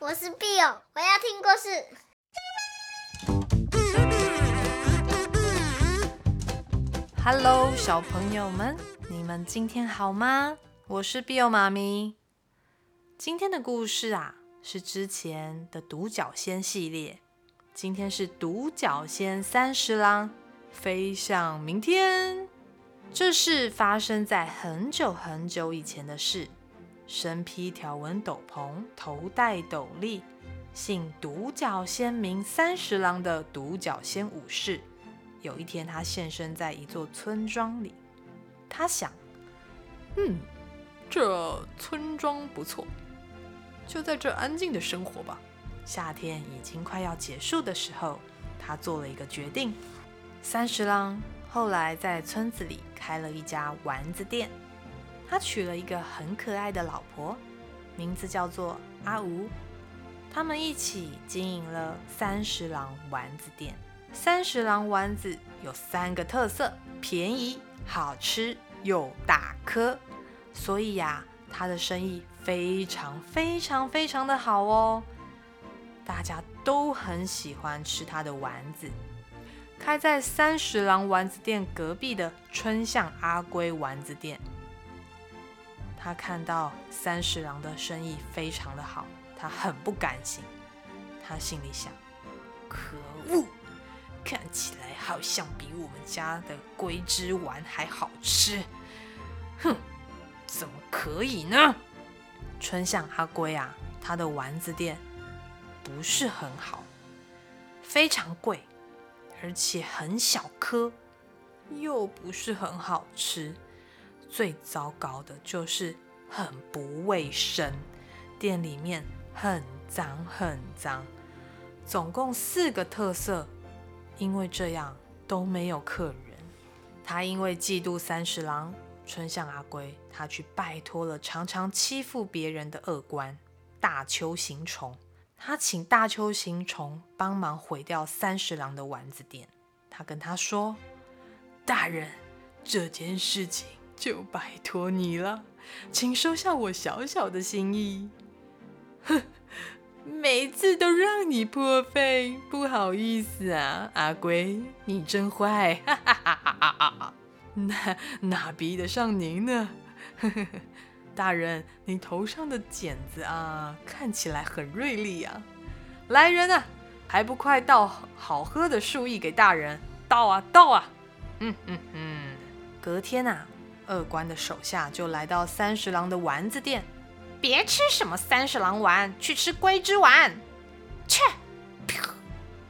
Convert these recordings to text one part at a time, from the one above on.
我是 Bill，我要听故事。Hello，小朋友们，你们今天好吗？我是 Bill 妈咪。今天的故事啊，是之前的独角仙系列。今天是独角仙三十郎飞向明天。这是发生在很久很久以前的事。身披条纹斗篷，头戴斗笠，姓独角仙名三十郎的独角仙武士，有一天他现身在一座村庄里。他想，嗯，这村庄不错，就在这安静的生活吧。夏天已经快要结束的时候，他做了一个决定。三十郎后来在村子里开了一家丸子店。他娶了一个很可爱的老婆，名字叫做阿吴。他们一起经营了三十郎丸子店。三十郎丸子有三个特色：便宜、好吃又大颗。所以呀，他的生意非常非常非常的好哦。大家都很喜欢吃他的丸子。开在三十郎丸子店隔壁的春向阿龟丸子店。他看到三十郎的生意非常的好，他很不甘心。他心里想：可恶，看起来好像比我们家的龟之丸还好吃。哼，怎么可以呢？春向阿龟啊，他的丸子店不是很好，非常贵，而且很小颗，又不是很好吃。最糟糕的就是很不卫生，店里面很脏很脏。总共四个特色，因为这样都没有客人。他因为嫉妒三十郎，春向阿龟，他去拜托了常常欺负别人的恶官大丘行虫。他请大丘行虫帮忙毁掉三十郎的丸子店。他跟他说：“大人，这件事情。”就拜托你了，请收下我小小的心意。哼，每次都让你破费，不好意思啊，阿龟，你真坏，哈哈哈哈哈哈！哪哪比得上您呢？呵呵呵，大人，你头上的茧子啊，看起来很锐利啊。来人啊，还不快倒好喝的树液给大人，倒啊倒啊！嗯嗯嗯，隔天啊。二官的手下就来到三十郎的丸子店，别吃什么三十郎丸，去吃龟之丸。切！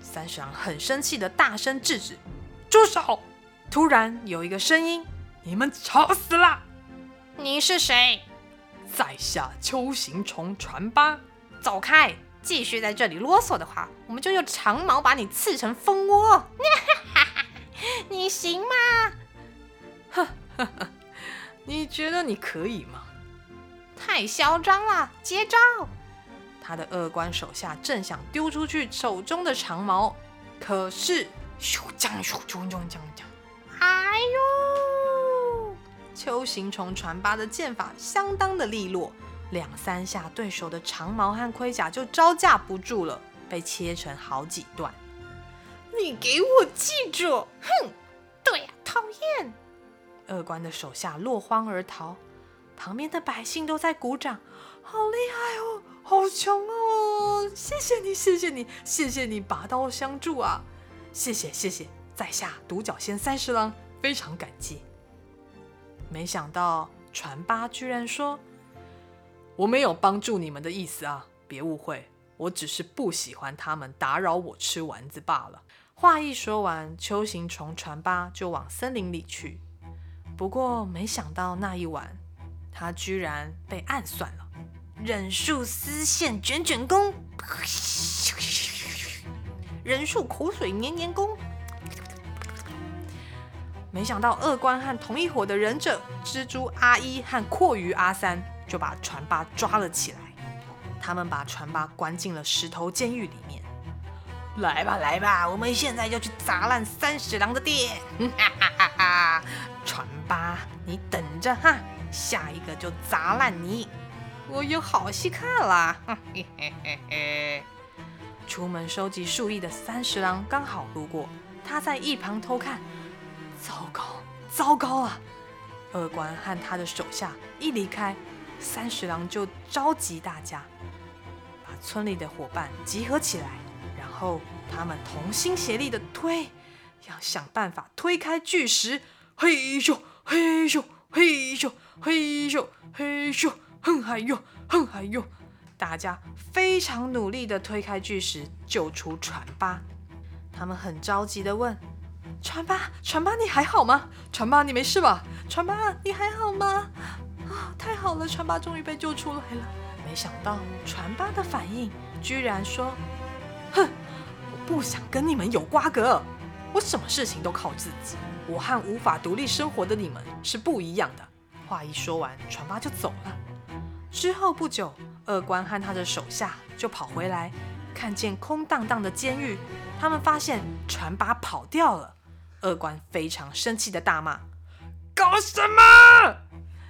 三十郎很生气的大声制止：“住手！”突然有一个声音：“你们吵死了！”你是谁？在下秋行虫传八。走开！继续在这里啰嗦的话，我们就用长矛把你刺成蜂窝。你行吗？呵呵呵。你觉得你可以吗？太嚣张了！接招！他的二官手下正想丢出去手中的长矛，可是咻将咻锵锵锵锵！哎呦！秋行虫传八的剑法相当的利落，两三下对手的长矛和盔甲就招架不住了，被切成好几段。你给我记住！哼！二官的手下落荒而逃，旁边的百姓都在鼓掌，好厉害哦，好强哦！谢谢你，谢谢你，谢谢你拔刀相助啊！谢谢谢谢，在下独角仙三十郎，非常感激。没想到传八居然说：“我没有帮助你们的意思啊，别误会，我只是不喜欢他们打扰我吃丸子罢了。”话一说完，秋行虫传八就往森林里去。不过没想到那一晚，他居然被暗算了。忍术丝线卷卷功，忍术口水黏黏功。没想到二官和同一伙的忍者蜘蛛阿一和蛞蝓阿三就把传八抓了起来。他们把传八关进了石头监狱里面。来吧，来吧，我们现在就去砸烂三十郎的店！八，你等着哈，下一个就砸烂你！我有好戏看啦！嘿嘿嘿嘿。出门收集树叶的三十郎刚好路过，他在一旁偷看。糟糕，糟糕啊！二官和他的手下一离开，三十郎就召集大家，把村里的伙伴集合起来，然后他们同心协力的推，要想办法推开巨石。嘿咻，嘿咻，嘿咻，嘿咻，嘿咻，哼嗨哟，哼嗨哟！大家非常努力的推开巨石，救出船八。他们很着急的问。船八，船八，你还好吗？船八，你没事吧？船八，你还好吗？啊，太好了，船八终于被救出来了。没想到船八的反应居然说：“哼，我不想跟你们有瓜葛，我什么事情都靠自己。我和无法独立生活的你们是不一样的。”话一说完，船八就走了。之后不久，二官和他的手下就跑回来，看见空荡荡的监狱，他们发现船八跑掉了。二官非常生气的大骂：“搞什么？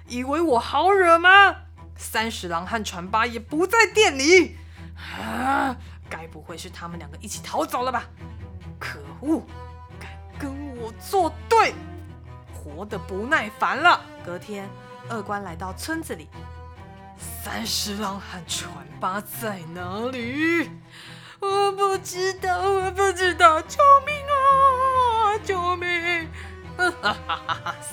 以为我好惹吗？三十郎和船八也不在店里啊！该不会是他们两个一起逃走了吧？可恶！我作对，活得不耐烦了。”隔天，二官来到村子里，三十郎和船八在哪里？我不知道，我不知道，救命啊！救命！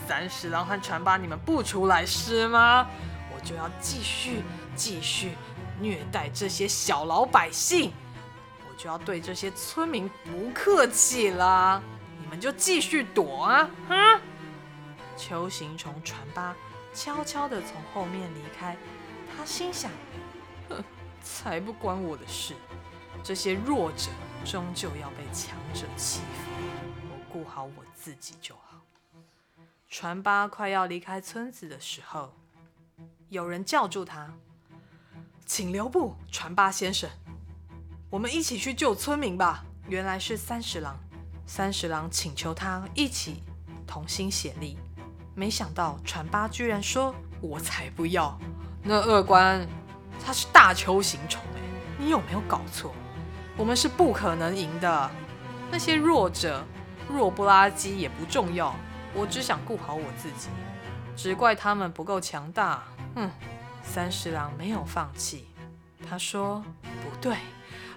三十郎和船八，你们不出来是吗？我就要继续继续虐待这些小老百姓，我就要对这些村民不客气了。你们就继续躲啊！啊！球形虫船八悄悄地从后面离开，他心想：哼，才不关我的事！这些弱者终究要被强者欺负。我顾好我自己就好。船八快要离开村子的时候，有人叫住他：“请留步，船八先生，我们一起去救村民吧。”原来是三十郎。三十郎请求他一起同心协力，没想到船八居然说：“我才不要！那二官他是大邱行虫哎，你有没有搞错？我们是不可能赢的，那些弱者。”弱不拉几也不重要，我只想顾好我自己，只怪他们不够强大。哼！三十郎没有放弃，他说：“不对，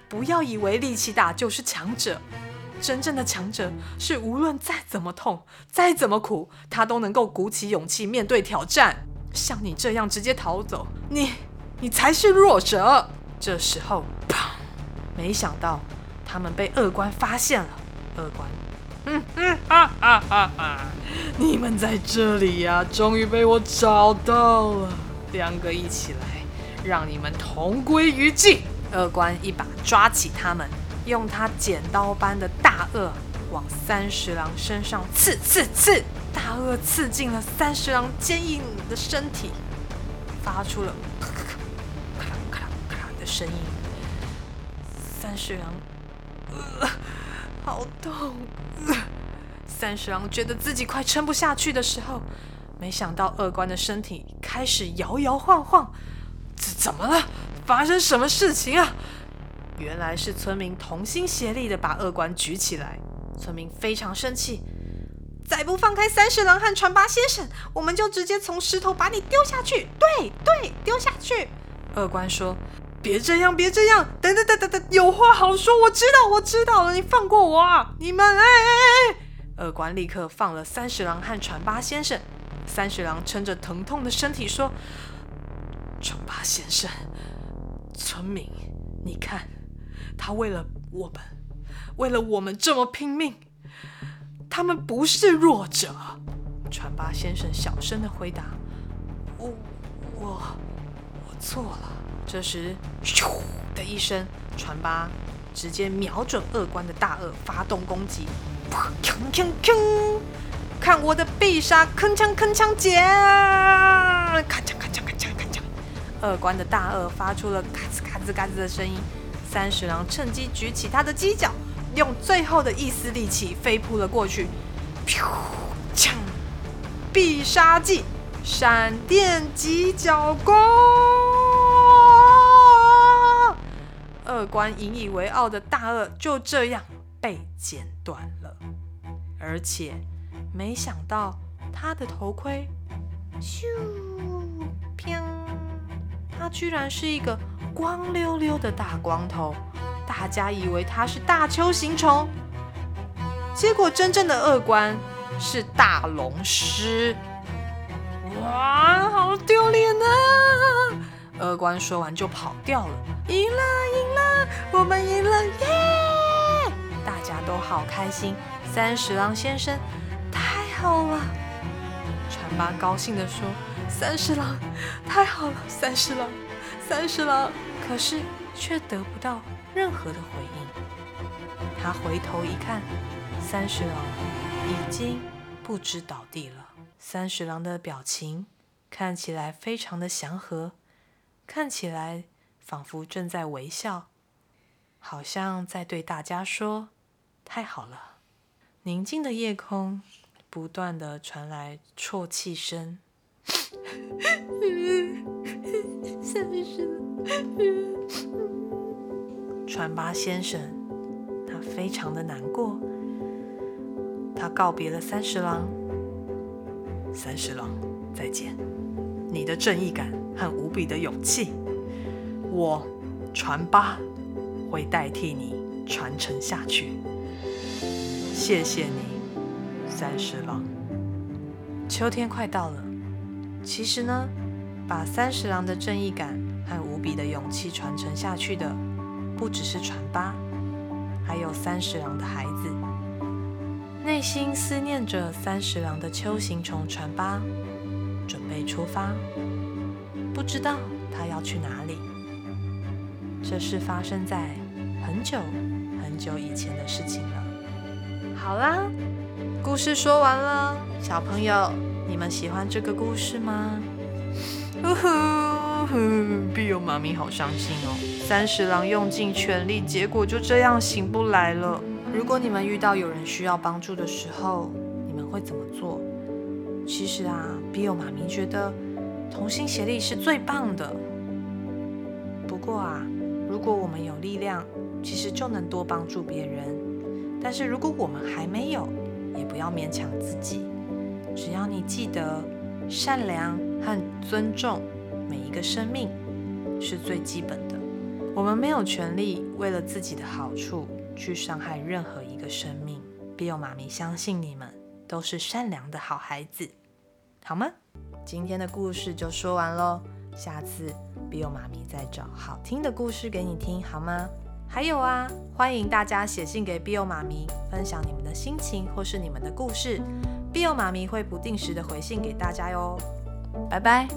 不要以为力气大就是强者，真正的强者是无论再怎么痛、再怎么苦，他都能够鼓起勇气面对挑战。像你这样直接逃走，你你才是弱者。”这时候，砰！没想到他们被二官发现了，二官。嗯嗯哈哈哈哈！你们在这里呀、终于被我找到了。两个一起来，让你们同归于尽。二官一把抓起他们，用他剪刀般的大颚往三十郎身上刺刺刺，大鳄刺进了三十郎坚硬的身体，发出了咔咔咔咔咔咔的声音。三十郎，呃好痛！三十郎觉得自己快撑不下去的时候，没想到二官的身体开始摇摇晃晃。这怎么了？发生什么事情啊？原来是村民同心协力的把二官举起来。村民非常生气，再不放开三十郎和船八先生，我们就直接从石头把你丢下去。对对，丢下去。二官说。别这样，别这样！等等等等等，有话好说。我知道，我知道了，你放过我啊！你们，哎哎哎！二官立刻放了三十郎和船八先生。三十郎撑着疼痛的身体说：“船八先生，村民，你看，他为了我们，为了我们这么拼命，他们不是弱者。”船八先生小声的回答：“我，我，我错了。”这时，咻的一声，船八直接瞄准二官的大鳄发动攻击，看我的必杀铿锵铿锵剪！咔嚓咔嚓咔嚓咔嚓！二关的大鳄发出了嘎吱嘎吱嘎吱的声音。三十郎趁机举起他的犄角，用最后的一丝力气飞扑了过去，咻锵！必杀技闪电犄角功！二关引以为傲的大鳄就这样被剪断了，而且没想到他的头盔，咻，砰，他居然是一个光溜溜的大光头，大家以为他是大锹形虫，结果真正的二关是大龙狮。哇，好丢脸啊！二关说完就跑掉了。赢了，赢了，我们赢了耶！大家都好开心。三十郎先生，太好了！船八高兴地说：“三十郎，太好了，三十郎，三十郎。”可是却得不到任何的回应。他回头一看，三十郎已经不知倒地了。三十郎的表情看起来非常的祥和，看起来仿佛正在微笑，好像在对大家说：“太好了。”宁静的夜空不断的传来啜泣声。三十，船八先生，他非常的难过，他告别了三十郎。三十郎，再见！你的正义感和无比的勇气，我船八会代替你传承下去。谢谢你，三十郎。秋天快到了，其实呢，把三十郎的正义感和无比的勇气传承下去的，不只是船八，还有三十郎的孩子。内心思念着三十郎的秋行虫船八，准备出发，不知道他要去哪里。这是发生在很久很久以前的事情了。好啦，故事说完了，小朋友，你们喜欢这个故事吗？呜呼，碧唷妈咪好伤心哦，三十郎用尽全力，结果就这样醒不来了。如果你们遇到有人需要帮助的时候，你们会怎么做？其实啊，碧唷妈咪觉得同心协力是最棒的。不过啊，如果我们有力量，其实就能多帮助别人。但是如果我们还没有，也不要勉强自己。只要你记得善良和尊重每一个生命是最基本的。我们没有权利为了自己的好处。去伤害任何一个生命，碧唷妈咪相信你们都是善良的好孩子，好吗？今天的故事就说完喽，下次碧唷妈咪再找好听的故事给你听，好吗？还有啊，欢迎大家写信给碧唷妈咪，分享你们的心情或是你们的故事，碧唷妈咪会不定时的回信给大家哟。拜拜。